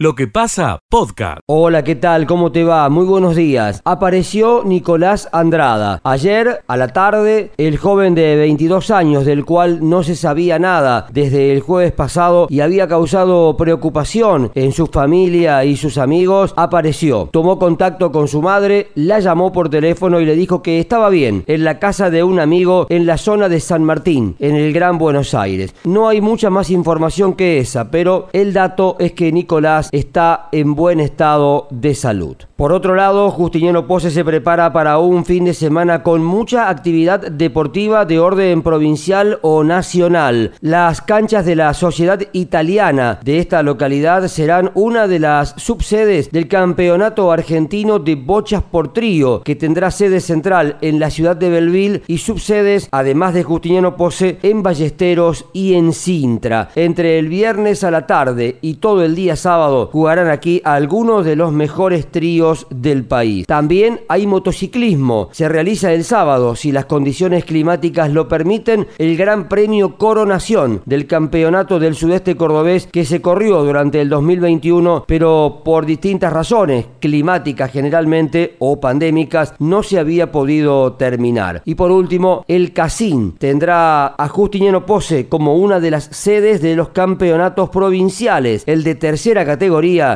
Lo que pasa, podcast. Hola, ¿qué tal? ¿Cómo te va? Muy buenos días. Apareció Nicolás Andrada. Ayer, a la tarde, el joven de 22 años, del cual no se sabía nada desde el jueves pasado y había causado preocupación en su familia y sus amigos, apareció. Tomó contacto con su madre, la llamó por teléfono y le dijo que estaba bien, en la casa de un amigo en la zona de San Martín, en el Gran Buenos Aires. No hay mucha más información que esa, pero el dato es que Nicolás está en buen estado de salud. Por otro lado, Justiniano Pose se prepara para un fin de semana con mucha actividad deportiva de orden provincial o nacional. Las canchas de la Sociedad Italiana de esta localidad serán una de las subsedes del Campeonato Argentino de Bochas por Trío, que tendrá sede central en la ciudad de Belville y subsedes, además de Justiniano Pose, en Ballesteros y en Sintra. Entre el viernes a la tarde y todo el día sábado jugarán aquí algunos de los mejores tríos del país. También hay motociclismo. Se realiza el sábado, si las condiciones climáticas lo permiten, el Gran Premio Coronación del Campeonato del Sudeste Cordobés que se corrió durante el 2021, pero por distintas razones, climáticas generalmente o pandémicas, no se había podido terminar. Y por último, el Casín tendrá a Justiniano Pose como una de las sedes de los campeonatos provinciales. El de tercera categoría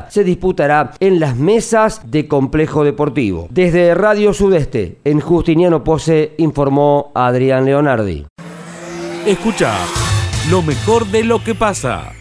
se disputará en las mesas de complejo deportivo. Desde Radio Sudeste, en Justiniano Pose, informó Adrián Leonardi. Escucha lo mejor de lo que pasa.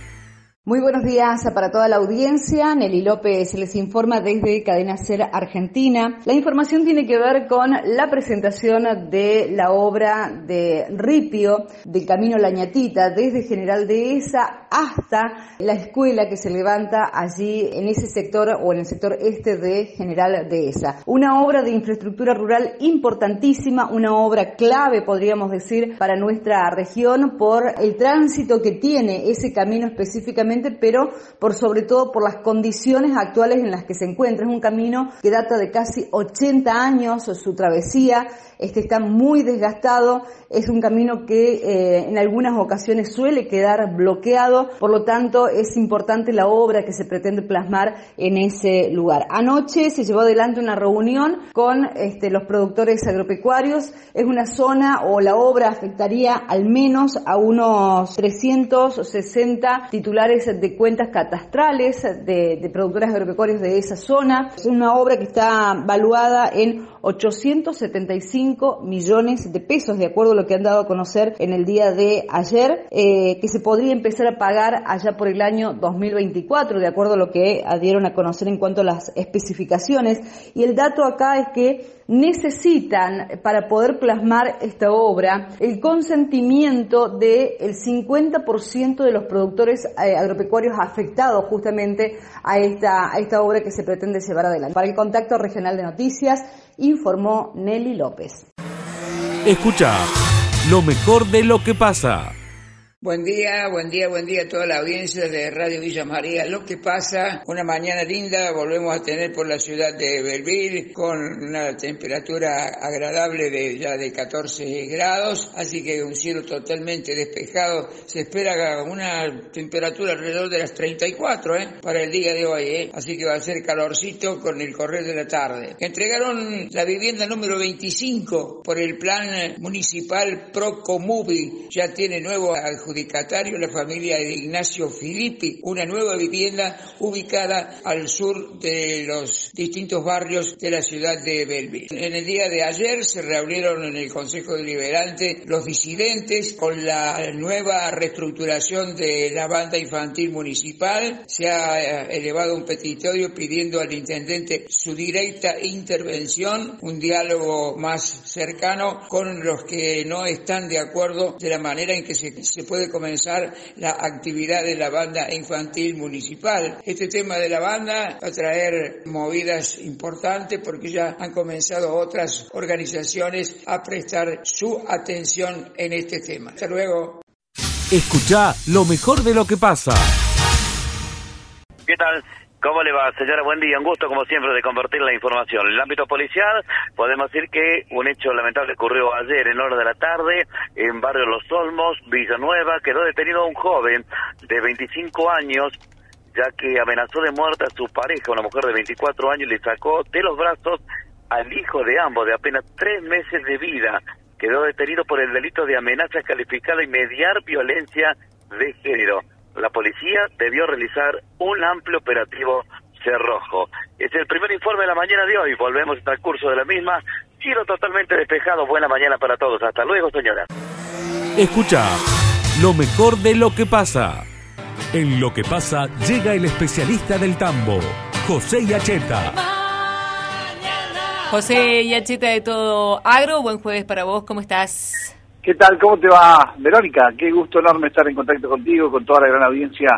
Muy buenos días para toda la audiencia. Nelly López les informa desde Cadena Ser Argentina. La información tiene que ver con la presentación de la obra de Ripio del Camino Lañatita desde General Dehesa hasta la escuela que se levanta allí en ese sector o en el sector este de General Dehesa. Una obra de infraestructura rural importantísima, una obra clave podríamos decir para nuestra región por el tránsito que tiene ese camino específicamente pero por sobre todo por las condiciones actuales en las que se encuentra. Es un camino que data de casi 80 años, su travesía, este está muy desgastado, es un camino que eh, en algunas ocasiones suele quedar bloqueado, por lo tanto es importante la obra que se pretende plasmar en ese lugar. Anoche se llevó adelante una reunión con este, los productores agropecuarios, es una zona o la obra afectaría al menos a unos 360 titulares de cuentas catastrales de, de productores agropecuarios de esa zona. Es una obra que está valuada en 875 millones de pesos, de acuerdo a lo que han dado a conocer en el día de ayer, eh, que se podría empezar a pagar allá por el año 2024, de acuerdo a lo que dieron a conocer en cuanto a las especificaciones. Y el dato acá es que necesitan, para poder plasmar esta obra, el consentimiento del 50% de los productores eh, agropecuarios afectados justamente a esta, a esta obra que se pretende llevar adelante. Para el contacto regional de noticias, informó Nelly López. Escucha lo mejor de lo que pasa. Buen día, buen día, buen día a toda la audiencia de Radio Villa María. Lo que pasa, una mañana linda, volvemos a tener por la ciudad de Belville con una temperatura agradable de ya de 14 grados, así que un cielo totalmente despejado. Se espera una temperatura alrededor de las 34 ¿eh? para el día de hoy, ¿eh? así que va a ser calorcito con el correr de la tarde. Entregaron la vivienda número 25 por el plan municipal Procomubi, ya tiene nuevo adjudicatario la familia de Ignacio Filippi, una nueva vivienda ubicada al sur de los distintos barrios de la ciudad de Belville. En el día de ayer se reunieron en el Consejo Deliberante los disidentes con la nueva reestructuración de la banda infantil municipal. Se ha eh, elevado un petitorio pidiendo al intendente su directa intervención, un diálogo más cercano con los que no están de acuerdo de la manera en que se, se puede comenzar la actividad de la banda infantil municipal. Este tema de la banda va a traer movidas importantes porque ya han comenzado otras organizaciones a prestar su atención en este tema. Hasta luego. Escucha lo mejor de lo que pasa. ¿Qué tal? ¿Cómo le va, señora? Buen día. Un gusto, como siempre, de compartir la información. En el ámbito policial, podemos decir que un hecho lamentable ocurrió ayer en hora de la tarde en barrio Los Olmos, Villanueva. Quedó detenido un joven de 25 años ya que amenazó de muerte a su pareja, una mujer de 24 años, y le sacó de los brazos al hijo de ambos, de apenas tres meses de vida. Quedó detenido por el delito de amenaza calificada y mediar violencia de género. La policía debió realizar un amplio operativo cerrojo. Es el primer informe de la mañana de hoy. Volvemos al curso de la misma. Giro totalmente despejado. Buena mañana para todos. Hasta luego, señora. Escucha lo mejor de lo que pasa. En lo que pasa llega el especialista del tambo, José Yacheta. José Yacheta de Todo Agro, buen jueves para vos, ¿cómo estás? ¿Qué tal? ¿Cómo te va, Verónica? Qué gusto enorme estar en contacto contigo, con toda la gran audiencia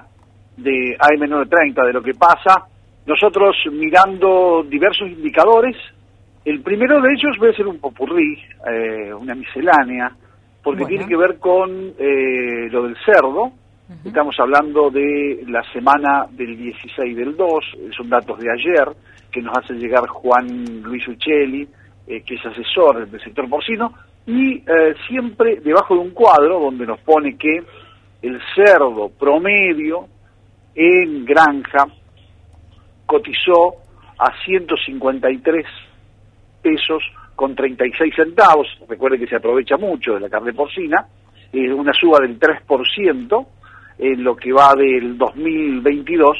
de AM930, de lo que pasa. Nosotros mirando diversos indicadores, el primero de ellos voy a ser un popurrí, eh, una miscelánea, porque tiene que ver con eh, lo del cerdo. Estamos hablando de la semana del 16 del 2, son datos de ayer, que nos hace llegar Juan Luis Uccelli, eh, que es asesor del sector porcino, y siempre debajo de un cuadro donde nos pone que el cerdo promedio en granja cotizó a 153 pesos con 36 centavos, recuerde que se aprovecha mucho de la carne porcina, es una suba del 3% en lo que va del 2022,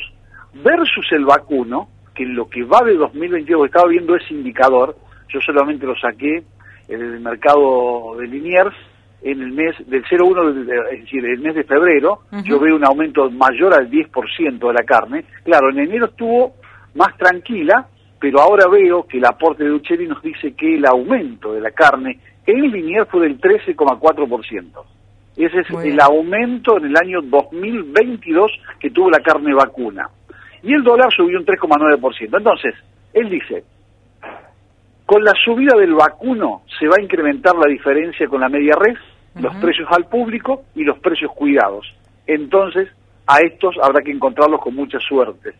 versus el vacuno, que en lo que va de 2022, estaba viendo ese indicador, yo solamente lo saqué en el mercado de Liniers, en el mes del 01, es decir, el mes de febrero, yo veo un aumento mayor al 10% de la carne. Claro, en enero estuvo más tranquila, pero ahora veo que el aporte de Uccelli nos dice que el aumento de la carne en Linier fue del 13,4%. Ese es el aumento en el año 2022 que tuvo la carne vacuna. Y el dólar subió un 3,9%. Entonces, él dice, con la subida del vacuno se va a incrementar la diferencia con la media res, los precios al público y los precios cuidados. Entonces, a estos habrá que encontrarlos con mucha suerte.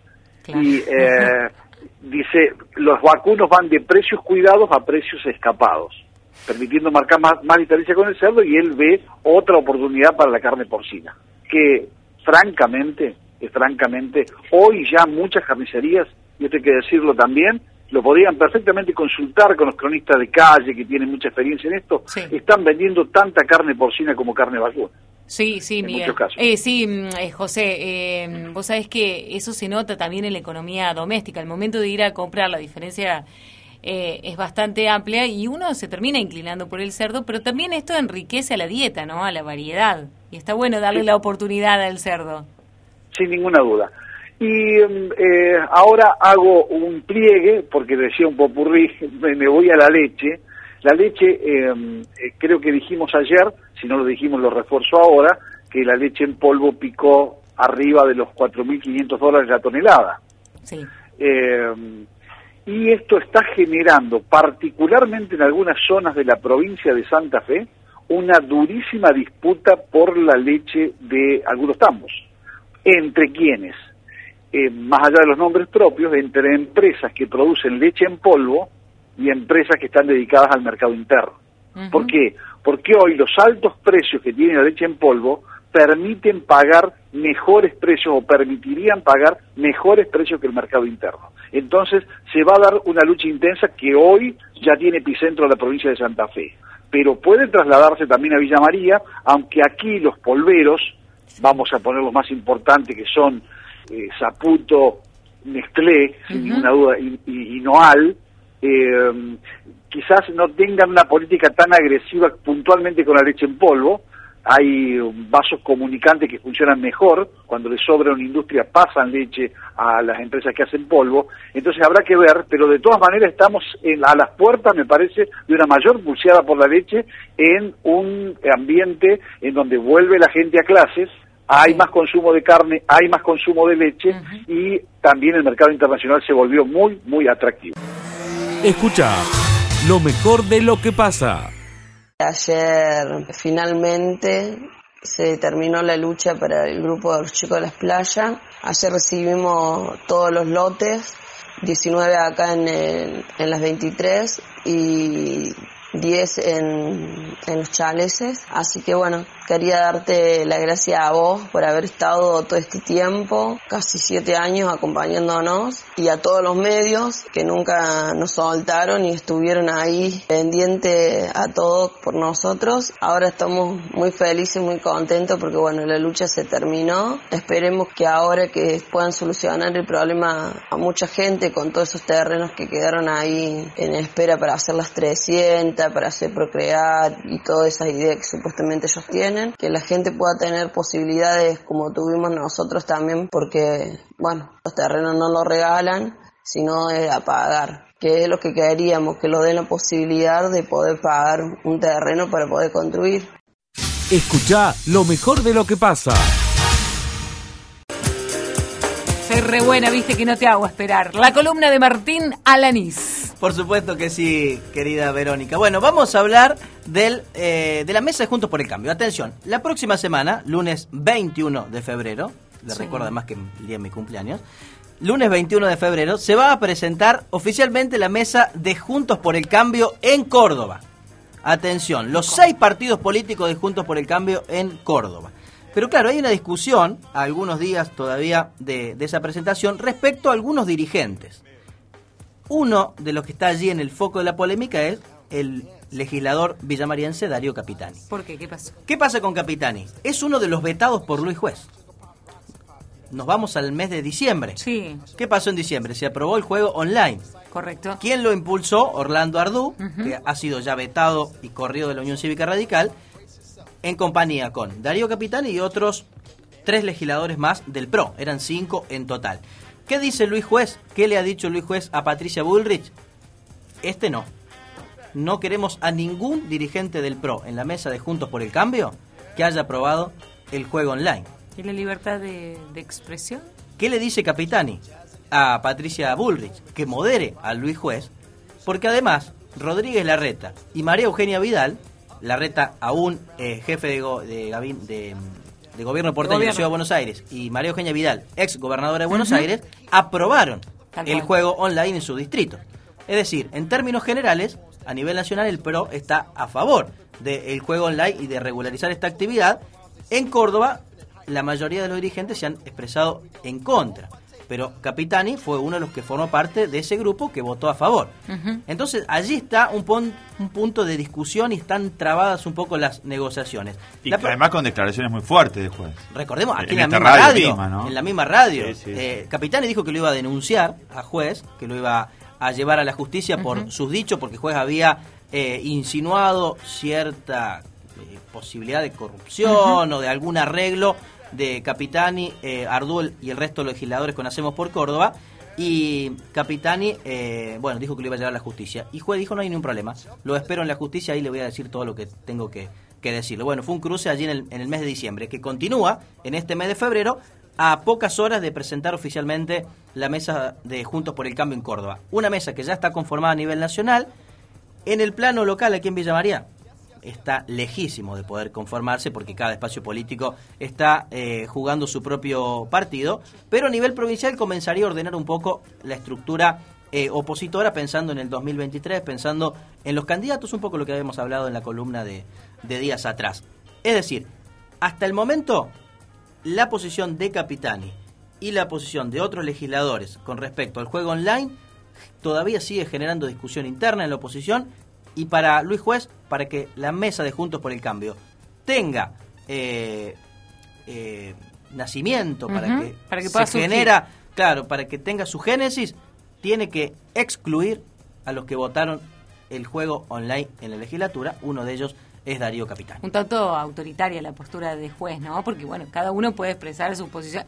Y eh, dice, los vacunos van de precios cuidados a precios escapados, permitiendo marcar más, más diferencia con el cerdo y él ve otra oportunidad para la carne porcina, que francamente, que francamente, hoy ya muchas carnicerías, y esto hay que decirlo también, lo podrían perfectamente consultar con los cronistas de calle que tienen mucha experiencia en esto, están vendiendo tanta carne porcina como carne vacuna. Sí, sí, en Miguel. Eh, sí, mm, eh, José, eh, vos sabés que eso se nota también en la economía doméstica. El momento de ir a comprar, la diferencia eh, es bastante amplia y uno se termina inclinando por el cerdo, pero también esto enriquece a la dieta, ¿no? A la variedad. Y está bueno darle la oportunidad al cerdo. Sin ninguna duda. Y mm, ahora hago un pliegue, porque decía un popurrí, me voy a la leche la leche, em, eh, creo que dijimos ayer, si no lo dijimos lo refuerzo ahora, que la leche en polvo picó arriba de los 4.500 dólares la tonelada. Sí. Em, y esto está generando, particularmente en algunas zonas de la provincia de Santa Fe, una durísima disputa por la leche de algunos tambos. ¿Entre quiénes? Eh, más allá de los nombres propios, entre empresas que producen leche en polvo y empresas que están dedicadas al mercado interno. ¿Por qué? Porque hoy los altos precios que tiene la leche en polvo permiten pagar mejores precios o permitirían pagar mejores precios que el mercado interno. Entonces se va a dar una lucha intensa que hoy ya tiene epicentro en la provincia de Santa Fe, pero puede trasladarse también a Villa María, aunque aquí los polveros, vamos a poner los más importantes que son eh, Zaputo, Nestlé, sin ninguna duda, y, y Noal, eh, quizás no tengan una política tan agresiva puntualmente con la leche en polvo. Hay vasos comunicantes que funcionan mejor, cuando les sobra una industria pasan leche a las empresas que hacen polvo, entonces habrá que ver, pero de todas maneras estamos a las puertas, me parece, de una mayor pulseada por la leche en un ambiente en donde vuelve la gente a clases, hay más consumo de carne, hay más consumo de leche y también el mercado internacional se volvió muy, muy atractivo. Escucha lo mejor de lo que pasa. Ayer finalmente se terminó la lucha para el grupo de los chicos de las playas. Ayer recibimos todos los lotes, 19 acá en, en las 23 y 10 en, en los chaleses. Así que bueno, quería darte la gracia a vos por haber estado todo este tiempo, casi siete años acompañándonos, y a todos los medios que nunca nos soltaron y estuvieron ahí pendiente a todos por nosotros. Ahora estamos muy felices, muy contentos porque bueno, la lucha se terminó. Esperemos que ahora que puedan solucionar el problema a mucha gente con todos esos terrenos que quedaron ahí en espera para hacer las 300, para hacer procrear y todas esas ideas que supuestamente ellos tienen, que la gente pueda tener posibilidades como tuvimos nosotros también, porque, bueno, los terrenos no los regalan, sino es a pagar que es lo que queríamos, que lo den la posibilidad de poder pagar un terreno para poder construir. Escucha lo mejor de lo que pasa. Soy re buena, viste que no te hago esperar. La columna de Martín Alanís. Por supuesto que sí, querida Verónica. Bueno, vamos a hablar del, eh, de la mesa de Juntos por el Cambio. Atención, la próxima semana, lunes 21 de febrero, le recuerdo además que el día de mi cumpleaños, lunes 21 de febrero, se va a presentar oficialmente la mesa de Juntos por el Cambio en Córdoba. Atención, los seis partidos políticos de Juntos por el Cambio en Córdoba. Pero claro, hay una discusión, algunos días todavía de, esa presentación, respecto a algunos dirigentes. Uno de los que está allí en el foco de la polémica es el legislador villamariense Darío Capitani. ¿Por qué? ¿Qué pasa? ¿Qué pasa con Capitani? Es uno de los vetados por Luis Juez. Nos vamos al mes de diciembre. Sí. ¿Qué pasó en diciembre? Se aprobó el juego online. Correcto. ¿Quién lo impulsó? Orlando Ardú, que ha sido ya vetado y corrido de la Unión Cívica Radical en compañía con Darío Capitán y otros tres legisladores más del PRO. Eran cinco en total. ¿Qué dice Luis Juez? ¿Qué le ha dicho Luis Juez a Patricia Bullrich? Este no. No queremos a ningún dirigente del PRO en la mesa de Juntos por el Cambio que haya aprobado el juego online. ¿Y la libertad de, de expresión? ¿Qué le dice Capitani a Patricia Bullrich? Que modere a Luis Juez, porque además Rodríguez Larreta y María Eugenia Vidal Larreta, aún eh, jefe de, de, de, gobierno porteño de Ciudad de Buenos Aires, y María Eugenia Vidal, ex gobernadora de Buenos Aires, aprobaron el juego online en su distrito. Es decir, en términos generales, a nivel nacional el PRO está a favor del juego online y de regularizar esta actividad. En Córdoba, la mayoría de los dirigentes se han expresado en contra pero Capitani fue uno de los que formó parte de ese grupo que votó a favor. Entonces allí está un, un, punto de discusión y están trabadas un poco las negociaciones. Y además con declaraciones muy fuertes después. Recordemos, aquí en, la misma radio, en la misma radio, eh, Capitani dijo que lo iba a denunciar a juez, que lo iba a llevar a la justicia por sus dichos, porque juez había eh, insinuado cierta eh, posibilidad de corrupción o de algún arreglo de Capitani, eh, Ardul y el resto de los legisladores con Hacemos por Córdoba. Y Capitani, eh, bueno, dijo que lo iba a llevar a la justicia. Y juez dijo, no hay ningún problema. Lo espero en la justicia y le voy a decir todo lo que tengo que, que decirle. Bueno, fue un cruce allí en el, en el mes de diciembre, que continúa en este mes de febrero, a pocas horas de presentar oficialmente la mesa de Juntos por el Cambio en Córdoba. Una mesa que ya está conformada a nivel nacional. En el plano local, aquí en Villa María, está lejísimo de poder conformarse porque cada espacio político está eh, jugando su propio partido, pero a nivel provincial comenzaría a ordenar un poco la estructura eh, opositora pensando en el 2023, pensando en los candidatos, un poco lo que habíamos hablado en la columna de, de días atrás. Es decir, hasta el momento, la posición de Capitani y la posición de otros legisladores con respecto al juego online todavía sigue generando discusión interna en la oposición y para Luis Juez, para que la mesa de Juntos por el Cambio tenga eh, eh, nacimiento, para que, para que se genera, claro, para que tenga su génesis, tiene que excluir a los que votaron el juego online en la legislatura, uno de ellos es Darío Capitán. Un tanto autoritaria la postura de juez, ¿no? Porque bueno, cada uno puede expresar su posición.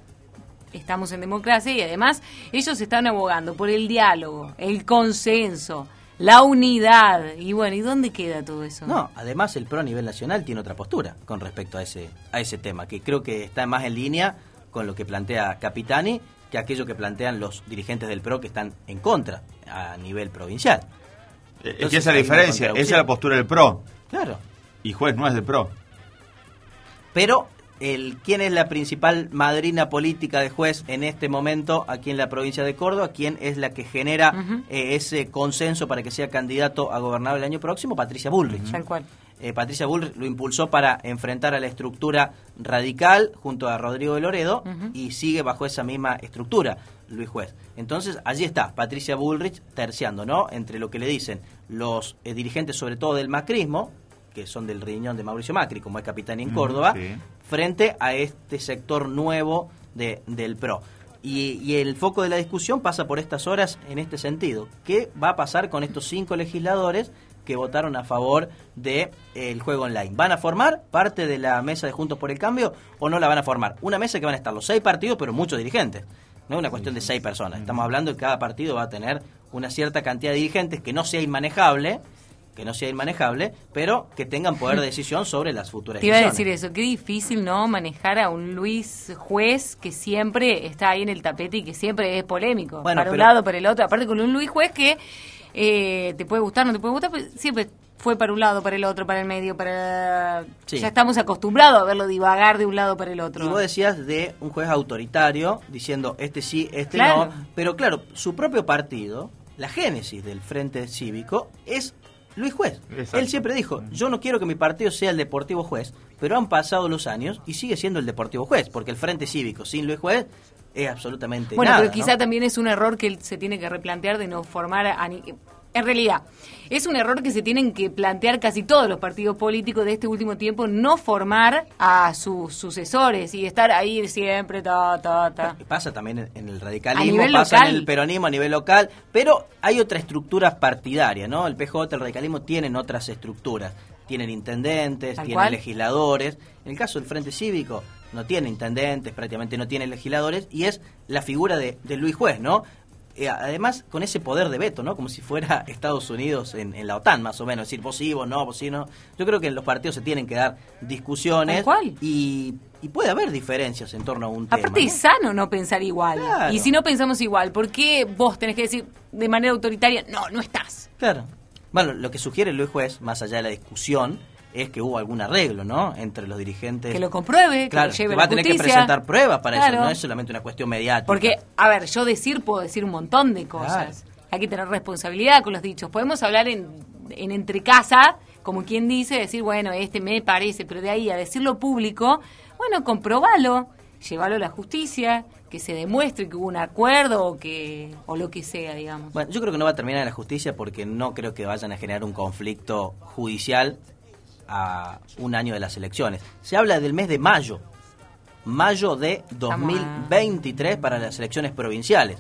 Estamos en democracia y además ellos están abogando por el diálogo, el consenso, la unidad. Y bueno, ¿y dónde queda todo eso? No, además el PRO a nivel nacional tiene otra postura con respecto a ese, a ese tema, que creo que está más en línea con lo que plantea Capitani que aquello que plantean los dirigentes del PRO que están en contra a nivel provincial. Eh, es que esa es la diferencia, esa es la postura del PRO. Claro. Y juez no es del PRO. Pero el, quién es la principal madrina política de juez en este momento aquí en la provincia de Córdoba, quién es la que genera eh, ese consenso para que sea candidato a gobernador el año próximo, Patricia Bullrich. Tal cual. eh, Patricia Bull lo impulsó para enfrentar a la estructura radical junto a Rodrigo de Loredo y sigue bajo esa misma estructura Luis Juez. Entonces, allí está Patricia Bullrich terciando, ¿no? Entre lo que le dicen los eh, dirigentes, sobre todo del macrismo, que son del riñón de Mauricio Macri, como es capitán en Córdoba, frente a este sector nuevo de, del PRO. Y, el foco de la discusión pasa por estas horas en este sentido. ¿Qué va a pasar con estos cinco legisladores que votaron a favor del de, el juego online? ¿Van a formar parte de la mesa de Juntos por el Cambio o no la van a formar? Una mesa que van a estar los seis partidos, pero muchos dirigentes. No es una cuestión de seis personas. Estamos hablando de que cada partido va a tener una cierta cantidad de dirigentes que no sea inmanejable que no sea inmanejable, pero que tengan poder de decisión sobre las futuras Te iba a decir eso, qué difícil no manejar a un Luis juez que siempre está ahí en el tapete y que siempre es polémico, para un lado, para el otro, aparte con un Luis juez que eh, te puede gustar, no te puede gustar, pero siempre fue para un lado, para el otro, para el medio, para... Ya estamos acostumbrados a verlo divagar de un lado para el otro. Y vos decías de un juez autoritario, diciendo este sí, este no, pero claro, su propio partido, la génesis del Frente Cívico, es Luis Juez. Él siempre dijo, yo no quiero que mi partido sea el Deportivo Juez, pero han pasado los años y sigue siendo el Deportivo Juez, porque el Frente Cívico sin Luis Juez es absolutamente bueno, nada. Bueno, pero quizá también es un error que él se tiene que replantear de no formar... A en realidad, es un error que se tienen que plantear casi todos los partidos políticos de este último tiempo, no formar a sus sucesores y estar ahí siempre, ta, ta, ta. Pasa también en el radicalismo, pasa en el peronismo a nivel local, pero hay otra estructura partidaria, ¿no? El PJ, el radicalismo tienen otras estructuras. Tienen intendentes, tienen legisladores. En el caso del Frente Cívico, no tiene intendentes, prácticamente no tiene legisladores, y es la figura de, de Luis Juez, ¿no? Eh, además con ese poder de veto, ¿no? Como si fuera Estados Unidos en, la OTAN, más o menos, decir vos sí, vos no, vos sí, no. Yo creo que en los partidos se tienen que dar discusiones ¿Cuál? Y, y puede haber diferencias en torno a un tema. Aparte es sano no pensar igual. Y si no pensamos igual, ¿por qué vos tenés que decir de manera autoritaria, no, no estás? Claro. Bueno, lo que sugiere Luis Juez, más allá de la discusión, es que hubo algún arreglo, ¿no? Entre los dirigentes. Que lo compruebe, que lo lleve va a tener que presentar pruebas para eso, no es solamente una cuestión mediática. Porque, a ver, yo decir puedo decir un montón de cosas. Hay que tener responsabilidad con los dichos. Podemos hablar en, en entre casa, como quien dice, decir, bueno, este me parece, pero de ahí a decirlo público, bueno, comprobalo, llévalo a la justicia, que se demuestre que hubo un acuerdo o que o lo que sea, digamos. Bueno, yo creo que no va a terminar en la justicia porque no creo que vayan a generar un conflicto judicial a un año de las elecciones. Se habla del mes de mayo, mayo de 2023 para las elecciones provinciales.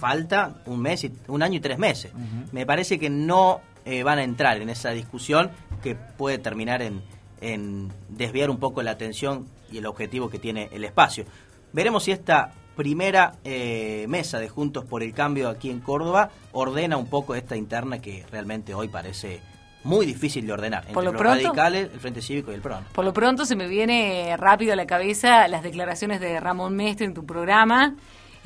Falta un mes, y, un año y tres meses. Me parece que no eh, van a entrar en esa discusión que puede terminar en, en desviar un poco la atención y el objetivo que tiene el espacio. Veremos si esta primera eh, mesa de Juntos por el Cambio aquí en Córdoba ordena un poco esta interna que realmente hoy parece muy difícil de ordenar entre los radicales, el Frente Cívico y el PRON. Por lo pronto se me viene rápido a la cabeza las declaraciones de Ramón Mestre en tu programa,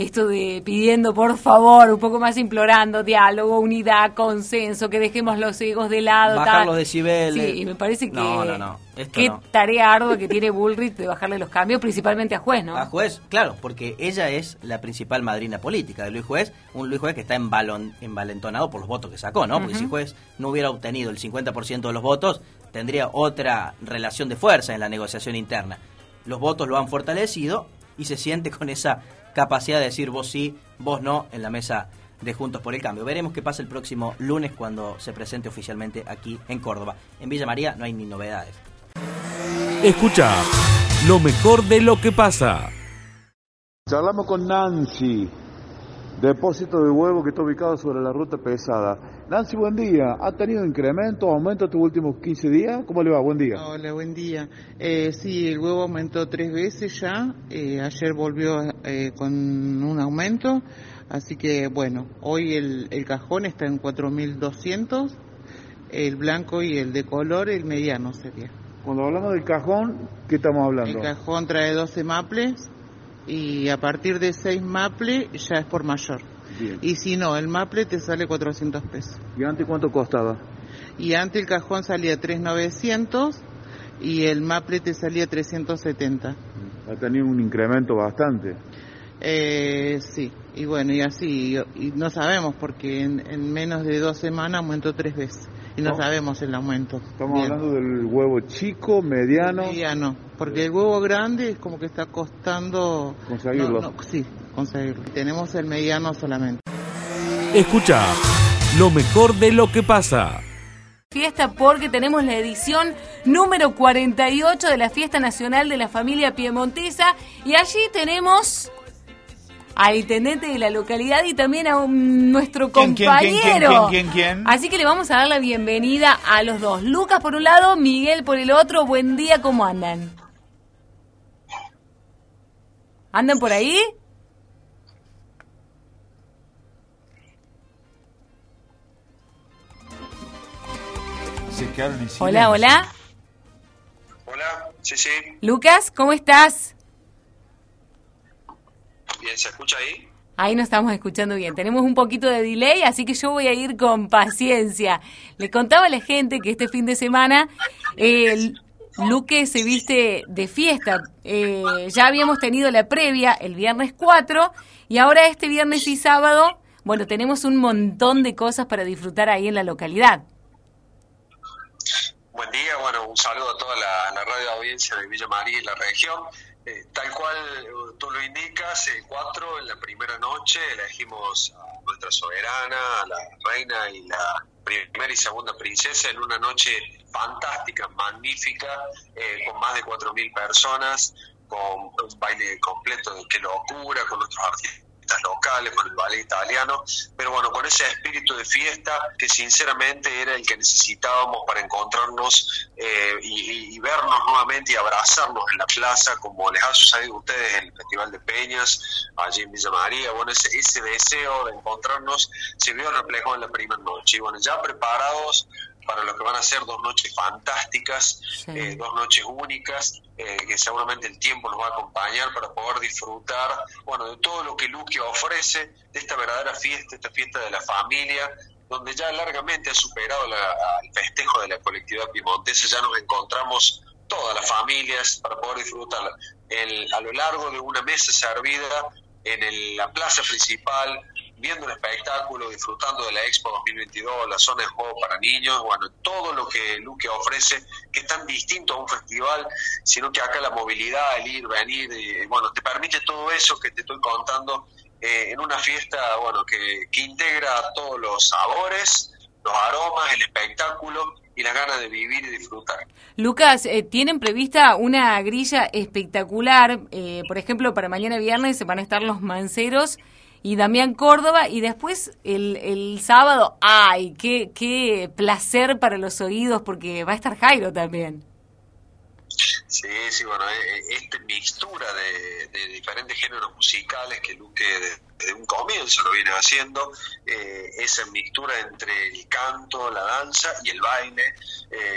esto de pidiendo por favor, un poco más implorando diálogo, unidad, consenso, que dejemos los egos de lado. Bajar los decibeles. Sí, y me parece que no, no, no. qué tarea ardua que tiene Bullrich de bajarle los cambios, principalmente a Juez, ¿no? A Juez, claro, porque ella es la principal madrina política de Luis Juez, un Luis Juez que está envalentonado por los votos que sacó, ¿no? Porque si Juez no hubiera obtenido el 50% de los votos, tendría otra relación de fuerza en la negociación interna. Los votos lo han fortalecido y se siente con esa capacidad de decir vos sí, vos no en la mesa de Juntos por el Cambio. Veremos qué pasa el próximo lunes cuando se presente oficialmente aquí en Córdoba. En Villa María no hay ni novedades. Escucha lo mejor de lo que pasa. Charlamos con Nancy, depósito de huevo que está ubicado sobre la ruta pesada. Nancy, buen día. ¿Ha tenido incremento, aumento estos últimos 15 días? ¿Cómo le va? Buen día. Hola, buen día. Eh, sí, el huevo aumentó tres veces ya. Eh, ayer volvió eh, con un aumento. Así que, bueno, hoy el, el cajón está en 4.200. El blanco y el de color, el mediano sería. Cuando hablamos del cajón, ¿qué estamos hablando? El cajón trae 12 maples y a partir de 6 maples ya es por mayor. Y si no, el maple te sale 400 pesos. ¿Y antes cuánto costaba? Y antes el cajón salía 3,900 y el maple te salía 370. Ha tenido un incremento bastante. Eh, sí, y bueno, y así, y, no sabemos porque en, menos de dos semanas aumentó tres veces y no, sabemos el aumento. Estamos hablando del huevo chico, mediano. Mediano, porque el huevo grande es como que está costando... Conseguirlo. sí, conseguirlo. Tenemos el mediano solamente. Escucha lo mejor de lo que pasa. Fiesta porque tenemos la edición número 48 de la Fiesta Nacional de la Familia Piemontesa y allí tenemos al intendente de la localidad y también a nuestro compañero. ¿Quién, quién, quién, Así que le vamos a dar la bienvenida a los dos. Lucas por un lado, Miguel por el otro. Buen día, ¿cómo andan? ¿Andan por ahí? Hola, hola. Hola, sí, sí. Lucas, ¿cómo estás? Bien, ¿se escucha ahí? Ahí nos estamos escuchando bien. Tenemos un poquito de delay, así que yo voy a ir con paciencia. Le contaba a la gente que este fin de semana eh, Luque se viste de fiesta. Eh, ya habíamos tenido la previa el viernes 4 y ahora este viernes y sábado, bueno, tenemos un montón de cosas para disfrutar ahí en la localidad. Buen día, bueno, un saludo a toda la, la radio audiencia de Villa María y la región. Eh, tal cual eh, tú lo indicas, el 4 en la primera noche elegimos a nuestra soberana, a la reina y la primera y segunda princesa en una noche fantástica, magnífica, eh, con más de 4.000 personas, con un baile completo de qué locura, con nuestros artistas locales, con el ballet italiano, pero bueno, con ese espíritu de fiesta que sinceramente era el que necesitábamos para encontrarnos eh, y, vernos nuevamente y abrazarnos en la plaza, como les ha sucedido a ustedes en el Festival de Peñas, allí en Villa María. Bueno, ese, ese deseo de encontrarnos se vio reflejado en la primera noche. Y bueno, ya preparados para lo que van a ser dos noches fantásticas, eh, dos noches únicas, eh, que seguramente el tiempo nos va a acompañar para poder disfrutar, bueno, de todo lo que Luquia ofrece, de esta verdadera fiesta, esta fiesta de la familia, donde ya largamente ha superado el festejo de la colectividad piemontesa, ya nos encontramos todas las familias para poder disfrutar. A lo largo de una mesa servida en la plaza principal, viendo un espectáculo, disfrutando de la Expo 2022, la zona de juego para niños, bueno, todo lo que Luque ofrece, que es tan distinto a un festival, sino que acá la movilidad, el ir, venir, bueno, te permite todo eso que te estoy contando eh, en una fiesta, bueno, que, que integra todos los sabores, los aromas, el espectáculo y las ganas de vivir y disfrutar. Lucas, eh, tienen prevista una grilla espectacular, eh, por ejemplo, para mañana viernes van a estar los manceros y Damián Córdoba y después el, el sábado, ay, qué, qué placer para los oídos porque va a estar Jairo también. Sí, sí, bueno, eh, eh, esta mixtura de, de, diferentes géneros musicales que Luque desde un comienzo lo viene haciendo, eh, esa mixtura entre el canto, la danza y el baile,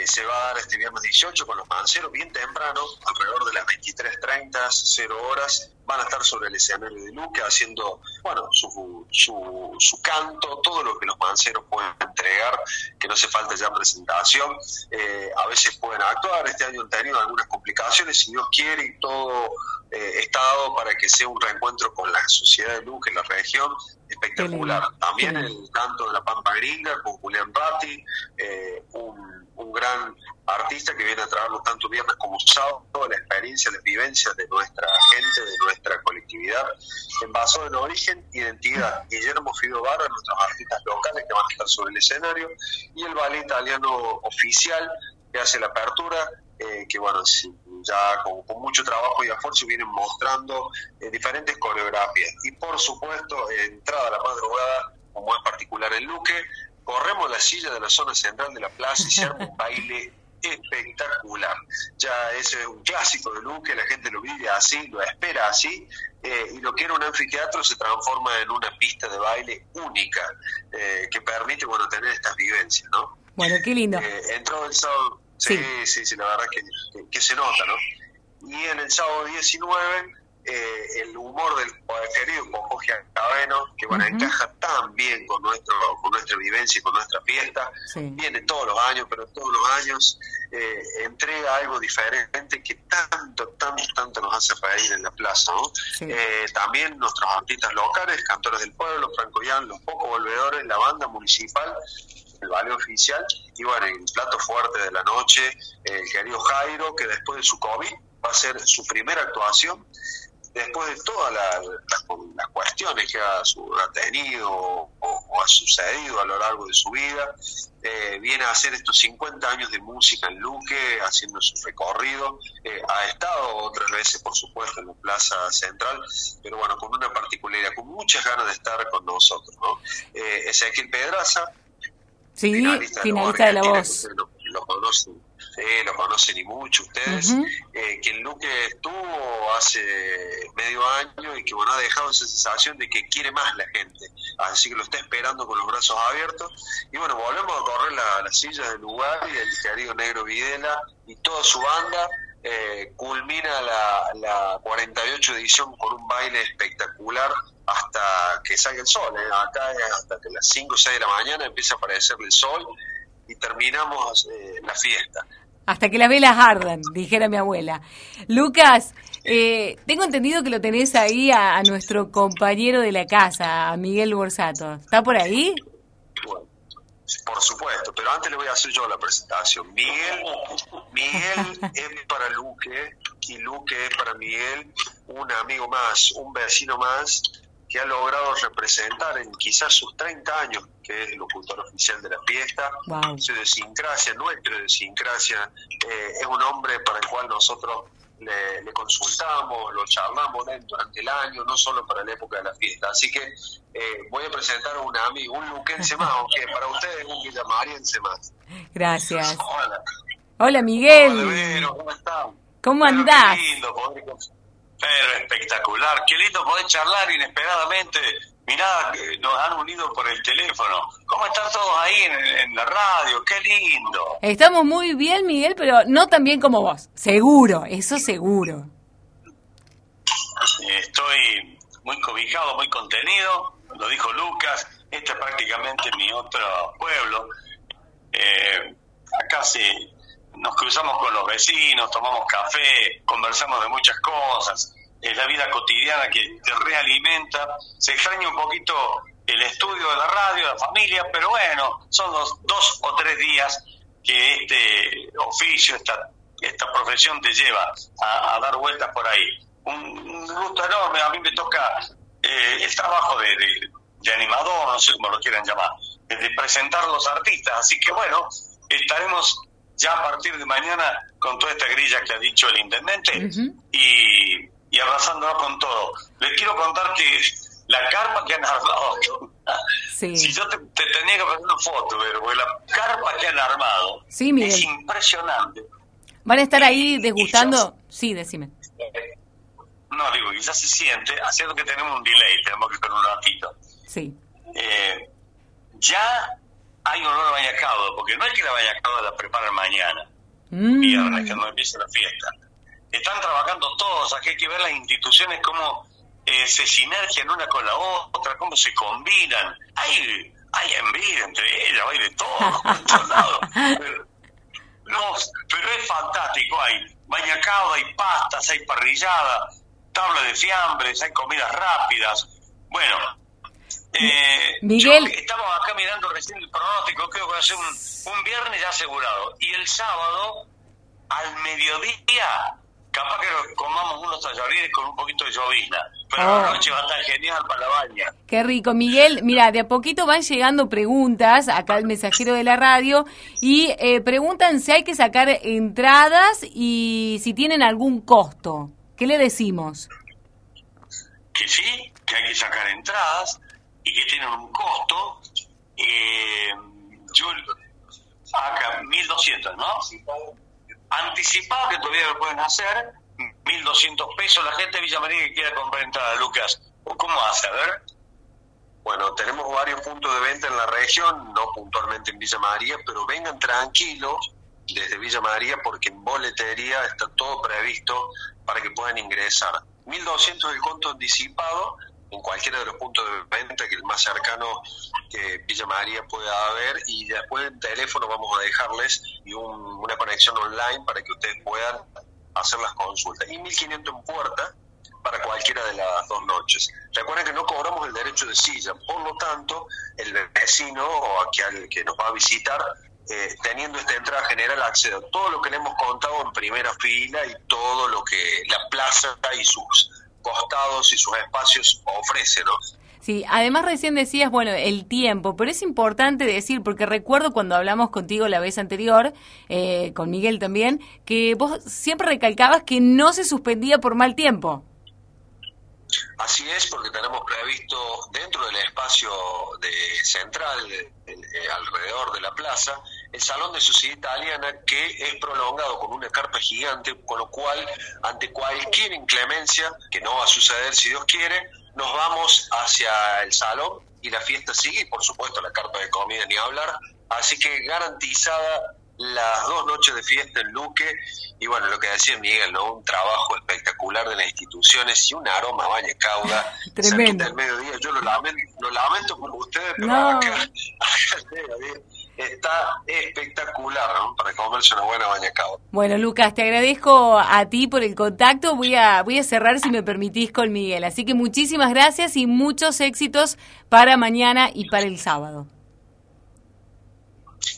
se va a dar este viernes 18 con los manceros bien temprano, alrededor de las 23.30, 0 horas, van a estar sobre el escenario de Luque haciendo, bueno, su, su, su, canto, todo lo que los manceros pueden entregar, que no hace falta ya presentación. Eh, a veces pueden actuar, este año han tenido algunas complicaciones, si Dios quiere, y todo eh, está dado para que sea un reencuentro con la sociedad de en la región, espectacular. También el canto de la Pampa Gringa con Julián Ratti, eh, un, un gran artista que viene a traernos tanto viernes como sábado, la experiencia, las vivencias de nuestra gente, de nuestra colectividad, en base en origen, identidad. Guillermo Fido Barra, nuestros artistas locales que van a estar sobre el escenario, y el ballet italiano oficial que hace la apertura, eh, que bueno, ya con, mucho trabajo y esfuerzo vienen mostrando eh, diferentes coreografías. Y por supuesto, entrada a la madrugada, como es particular en Luque, corremos la silla de la zona central de la plaza y se arma un baile espectacular. Ya ese es un clásico de Luque, la gente lo vive así, lo espera así, eh, y lo que era un anfiteatro se transforma en una pista de baile única, eh, que permite, bueno, tener estas vivencias, ¿no? Bueno, qué lindo. Eh, entró el sábado, sí, sí, sí, la verdad que, que, se nota, ¿no? Y en el sábado 19 eh, el humor del querido con Jorge Acabeno, que bueno, encaja tan bien con nuestro con nuestra vivencia y con nuestra fiesta. Viene todos los años, pero todos los años eh, entrega algo diferente que tanto, tanto, tanto nos hace reír en la plaza. Eh, también nuestros artistas locales, cantores del pueblo, Franco Yan, los pocos volvedores, la banda municipal, el ballet oficial y bueno, el plato fuerte de la noche, el querido Jairo, que después de su COVID va a ser su primera actuación después de todas las, cuestiones que ha, tenido o, ha sucedido a lo largo de su vida, eh, viene a hacer estos 50 años de música en Luque, haciendo su recorrido, eh, ha estado otras veces, por supuesto, en la Plaza Central, pero bueno, con una particularidad, con muchas ganas de estar con nosotros. ¿no? Eh, Ezequiel Pedraza, sí, finalista, de la, voz. Lo, lo conocen lo conocen y mucho ustedes, eh, que el Luque estuvo hace medio año y que bueno, ha dejado esa sensación de que quiere más la gente, así que lo está esperando con los brazos abiertos. Y bueno, volvemos a correr la, la silla del lugar y el querido Negro Videla y toda su banda. Eh, culmina la, la 48 edición con un baile espectacular hasta que salga el sol. ¿eh? Acá hasta que las 5 o 6 de la mañana empieza a aparecer el sol y terminamos la fiesta. Hasta que las velas ardan, dijera mi abuela. Lucas, eh, tengo entendido que lo tenés ahí a, nuestro compañero de la casa, a Miguel Borsato. ¿Está por ahí? Por supuesto, pero antes le voy a hacer yo la presentación. Miguel, Miguel es para Luque y Luque es para Miguel un amigo más, un vecino más que ha logrado representar en quizás sus 30 años, que es el locutor oficial de la fiesta, su idiosincrasia, nuestra idiosincrasia, eh, es un hombre para el cual nosotros le, consultamos, lo charlamos durante el año, no solo para la época de la fiesta. Así que eh, voy a presentar a un amigo, un luquense más, aunque para ustedes es un villamariense más. Gracias. Hola. Miguel. Hola, ¿cómo estás? ¿Cómo andás? Pero espectacular, qué lindo poder charlar inesperadamente. Mirá, nos han unido por el teléfono. ¿Cómo están todos ahí en, la radio? Qué lindo. Estamos muy bien, Miguel, pero no tan bien como vos. Seguro, eso seguro. Estoy muy cobijado, muy contenido. Lo dijo Lucas. Este es prácticamente mi otro pueblo. Eh, acá se, nos cruzamos con los vecinos, tomamos café, conversamos de muchas cosas, es la vida cotidiana que te realimenta, se extraña un poquito el estudio de la radio, la familia, pero bueno, son los dos o tres días que este oficio, esta, esta profesión te lleva a, dar vueltas por ahí. Un, gusto enorme, a mí me toca eh, el trabajo de, de, animador, no sé cómo lo quieran llamar, de presentar los artistas, así que bueno, estaremos ya a partir de mañana con toda esta grilla que ha dicho el intendente y, y abrazándonos con todo. Les quiero contar que la carpa que han armado, si yo te, tenía que poner una foto, pero la carpa que han armado es impresionante. ¿Van a estar ahí degustando? sí, decime. No, digo, ya se siente, haciendo que tenemos un delay, tenemos que esperar un ratito. Sí. Eh, ya hay olor a bañacado, porque no es que la bañacado la preparan mañana, mm. viernes, cuando empieza la fiesta. Están trabajando todos, aquí hay que ver las instituciones cómo eh, se sinergian una con la otra, cómo se combinan. Hay, hay envidia entre ellas, hay de todo, por todos lados. Pero, no, pero es fantástico, hay bañacado, hay pastas, hay parrillada, tabla de fiambres, hay comidas rápidas. Bueno, eh, Miguel. estamos acá mirando recién el pronóstico, creo que va a ser un, viernes ya asegurado. Y el sábado, al mediodía, capaz que comamos unos tallarines con un poquito de llovizna. Pero la oh. noche va a estar genial para la baña. Qué rico, Miguel. Mira, de a poquito van llegando preguntas acá al mensajero de la radio y eh, preguntan si hay que sacar entradas y si tienen algún costo. ¿Qué le decimos? Que sí, que hay que sacar entradas y que tienen un costo, eh, yo acá 1.200, ¿no? Anticipado que todavía lo pueden hacer, 1.200 pesos, la gente de Villa María que quiera comprar entrada, Lucas, ¿cómo hace? A ver. Bueno, tenemos varios puntos de venta en la región, no puntualmente en Villa María, pero vengan tranquilos desde Villa María porque en boletería está todo previsto para que puedan ingresar. 1.200 el conto anticipado en cualquiera de los puntos de venta, que el más cercano que Villa María pueda ver y después en teléfono vamos a dejarles y una conexión online para que ustedes puedan hacer las consultas. Y 1500 en puerta para cualquiera de las dos noches. Recuerden que no cobramos el derecho de silla, por lo tanto, el vecino o aquel que nos va a visitar, eh, teniendo esta entrada general, accede a todo lo que le hemos contado en primera fila y todo lo que la plaza y sus costados y sus espacios ofrece, ¿no? Sí, además recién decías, bueno, el tiempo, pero es importante decir, porque recuerdo cuando hablamos contigo la vez anterior, eh, con Miguel también, que vos siempre recalcabas que no se suspendía por mal tiempo. Así es, porque tenemos previsto dentro del espacio de central, alrededor de la plaza, el Salón de Sociedad Italiana, que es prolongado con una carpa gigante, con lo cual, ante cualquier inclemencia, que no va a suceder si Dios quiere, nos vamos hacia el salón y la fiesta sigue, y por supuesto la carpa de comida ni hablar, así que garantizada las dos noches de fiesta en Luque y bueno, lo que decía Miguel, ¿no? Un trabajo espectacular de las instituciones y un aroma baña cauda. Tremendo. del mediodía, yo lo lamento, lo lamento por ustedes, pero acá, está espectacular, ¿no? Para comerse una buena baña cauda. Bueno, Lucas, te agradezco a ti por el contacto. Voy a, voy a cerrar, si me permitís, con Miguel. Así que muchísimas gracias y muchos éxitos para mañana y para el sábado.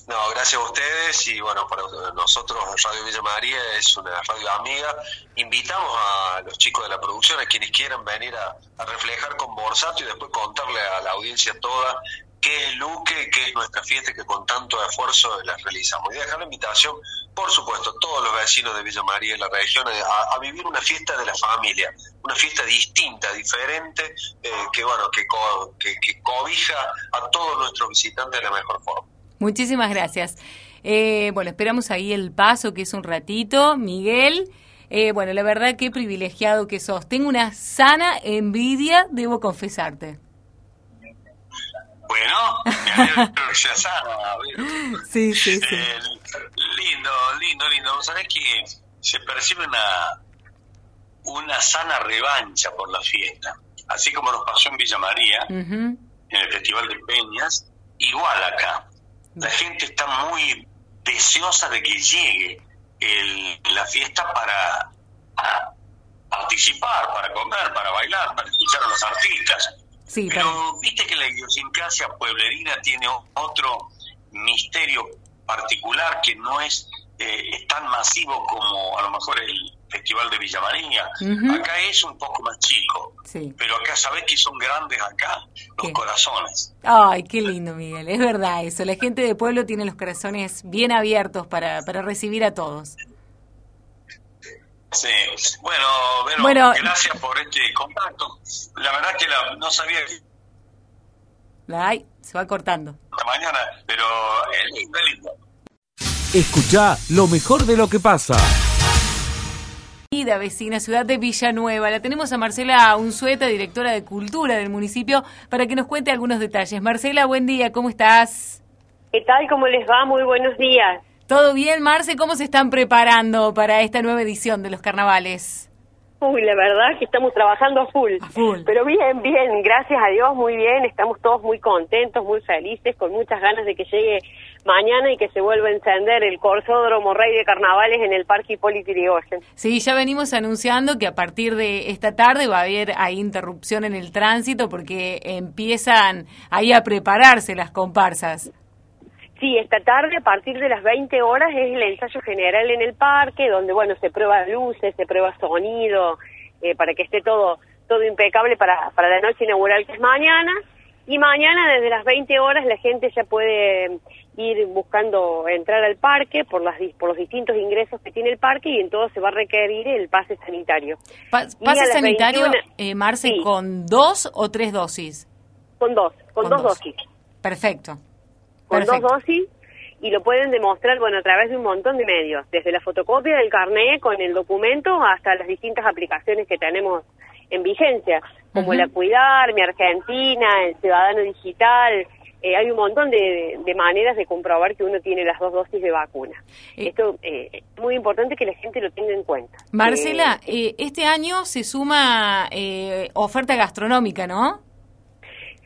No, gracias a ustedes y bueno, para nosotros Radio Villa María es una radio amiga. Invitamos a los chicos de la producción, a quienes quieran venir a, reflejar con Borsato y después contarle a la audiencia toda qué es Luque, qué es nuestra fiesta que con tanto esfuerzo la realizamos. Y dejar la invitación, por supuesto, a todos los vecinos de Villa María y la región a, vivir una fiesta de la familia, una fiesta distinta, diferente, eh, que bueno, que, que cobija a todos nuestros visitantes de la mejor forma. Muchísimas gracias. Eh, bueno, esperamos ahí el paso, que es un ratito. Miguel, eh, bueno, la verdad qué privilegiado que sos. Tengo una sana envidia, debo confesarte. Bueno, sea sana. Sí, sí, sí. Eh, lindo, lindo, lindo. ¿Sabes que se percibe una, una sana revancha por la fiesta? Así como nos pasó en Villa María, en el Festival de Peñas, igual acá la gente está muy deseosa de que llegue la fiesta para, participar, para comer, para bailar, para escuchar a los artistas. Pero viste que la idiosincrasia pueblerina tiene otro misterio particular que no es, eh, es tan masivo como a lo mejor el, Festival de Villa María. Acá es un poco más chico, pero acá sabés que son grandes acá los corazones. Ay, qué lindo, Miguel. Es verdad eso. La gente de pueblo tiene los corazones bien abiertos para, para recibir a todos. Sí, bueno, bueno, gracias por este contacto. La verdad que no sabía Ay, se va cortando. Mañana, pero es lindo, lindo. Escucha lo mejor de lo que pasa vecina ciudad de Villanueva. La tenemos a Marcela Unzueta, directora de Cultura del municipio, para que nos cuente algunos detalles. Marcela, buen día, ¿cómo estás? ¿Qué tal? ¿Cómo les va? Muy buenos días. ¿Todo bien, Marce? ¿Cómo se están preparando para esta nueva edición de los carnavales? Uy, la verdad que estamos trabajando a full. A full. Pero bien, bien, gracias a Dios, muy bien. Estamos todos muy contentos, muy felices, con muchas ganas de que llegue mañana y que se vuelva a encender el Corsódromo Rey de Carnavales en el Parque Hipólito Yrigoyen. Sí, ya venimos anunciando que a partir de esta tarde va a haber ahí interrupción en el tránsito porque empiezan ahí a prepararse las comparsas. Sí, esta tarde a partir de las 20 horas es el ensayo general en el parque, donde bueno se prueba luces, se prueba sonido, eh, para que esté todo todo impecable para, para la noche inaugural que es mañana. Y mañana desde las 20 horas la gente ya puede ir buscando entrar al parque por, las, por los distintos ingresos que tiene el parque y en todo se va a requerir el pase sanitario. ¿Pase sanitario, eh, Marce, con dos o tres dosis? Con dos, con, dos, dosis. Perfecto con dos dosis y lo pueden demostrar, bueno, a través de un montón de medios, desde la fotocopia del carnet con el documento hasta las distintas aplicaciones que tenemos en vigencia, como la Cuidar, Mi Argentina, el Ciudadano Digital, eh, hay un montón de, maneras de comprobar que uno tiene las dos dosis de vacuna. Esto eh, es muy importante que la gente lo tenga en cuenta. Marcela, eh, este año se suma oferta gastronómica, ¿no?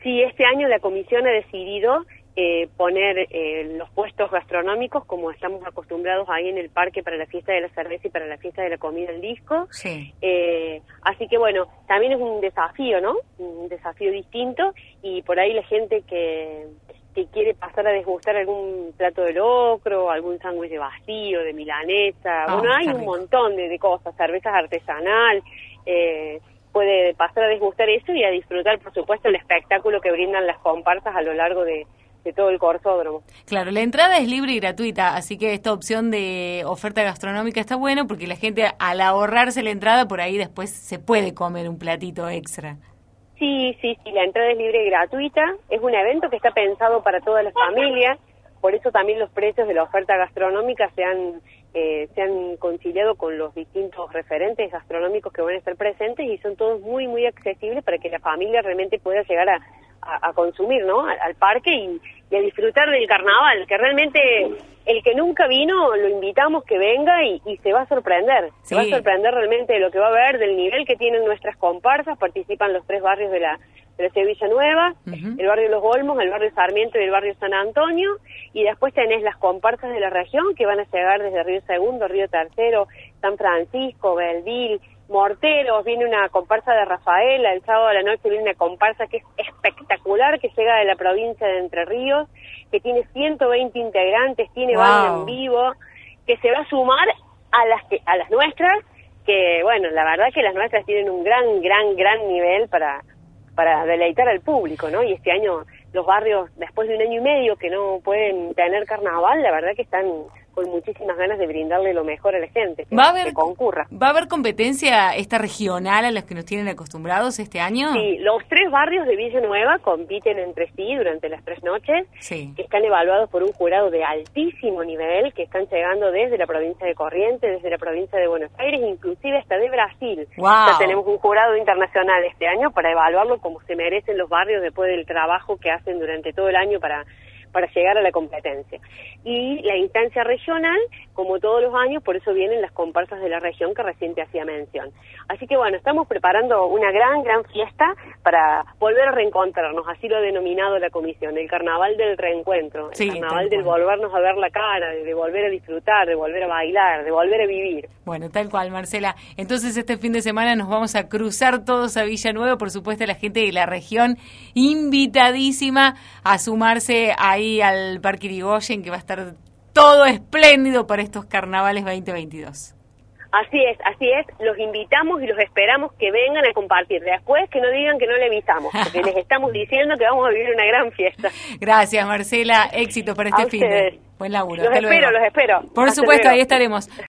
Sí, este año la comisión ha decidido eh, poner eh, los puestos gastronómicos como estamos acostumbrados ahí en el parque para la fiesta de la cerveza y para la fiesta de la comida en disco. Sí. Eh, así que bueno, también es un desafío, ¿no? Un desafío distinto y por ahí la gente que, que quiere pasar a desgustar algún plato de locro, algún sándwich de vacío, de milanesa, ah, bueno, hay un montón de, de, cosas, cervezas artesanal, eh, puede pasar a desgustar eso y a disfrutar, por supuesto, el espectáculo que brindan las comparsas a lo largo de, todo el corsódromo. Claro, la entrada es libre y gratuita, así que esta opción de oferta gastronómica está bueno porque la gente al ahorrarse la entrada por ahí después se puede comer un platito extra. Sí, sí, sí, la entrada es libre y gratuita, es un evento que está pensado para todas las familias, por eso también los precios de la oferta gastronómica se han eh, se han conciliado con los distintos referentes gastronómicos que van a estar presentes y son todos muy, muy accesibles para que la familia realmente pueda llegar a, a, consumir, ¿no? Al, parque y, a disfrutar del carnaval, que realmente el que nunca vino lo invitamos que venga y, se va a sorprender. Se va a sorprender realmente de lo que va a ver, del nivel que tienen nuestras comparsas. Participan los tres barrios de la, de la Sevilla Nueva, el barrio Los Olmos, el barrio Sarmiento y el barrio San Antonio. Y después tenés las comparsas de la región que van a llegar desde Río Segundo, Río Tercero, San Francisco, Belville, Morteros, viene una comparsa de Rafaela, el sábado a la noche viene una comparsa que es espectacular, que llega de la provincia de Entre Ríos, que tiene 120 integrantes, tiene banda en vivo, que se va a sumar a las, a las nuestras, que bueno, la verdad que las nuestras tienen un gran, gran, gran nivel para, para deleitar al público, ¿no? Y este año los barrios, después de un año y medio que no pueden tener carnaval, la verdad que están con muchísimas ganas de brindarle lo mejor a la gente, que, ¿Va a haber, concurra. ¿Va a haber competencia esta regional a las que nos tienen acostumbrados este año? Sí, los tres barrios de Villanueva compiten entre sí durante las tres noches, que están evaluados por un jurado de altísimo nivel, que están llegando desde la provincia de Corrientes, desde la provincia de Buenos Aires, inclusive hasta de Brasil. Ya tenemos un jurado internacional este año para evaluarlo como se merecen los barrios después del trabajo que hacen durante todo el año para para llegar a la competencia. Y la instancia regional, como todos los años, por eso vienen las comparsas de la región que recién te hacía mención. Así que bueno, estamos preparando una gran, gran fiesta para volver a reencontrarnos, así lo ha denominado la comisión, el carnaval del reencuentro, el carnaval del volvernos a ver la cara, de, volver a disfrutar, de volver a bailar, de volver a vivir. Bueno, tal cual, Marcela. Entonces este fin de semana nos vamos a cruzar todos a Villanueva, por supuesto la gente de la región invitadísima a sumarse a ahí al Parque Irigoyen, que va a estar todo espléndido para estos carnavales 2022. Así es, así es. Los invitamos y los esperamos que vengan a compartir. Después que no digan que no le avisamos, porque les estamos diciendo que vamos a vivir una gran fiesta. Gracias, Marcela. Éxito para este fin. Buen laburo. Los espero, los espero. Por supuesto, ahí estaremos.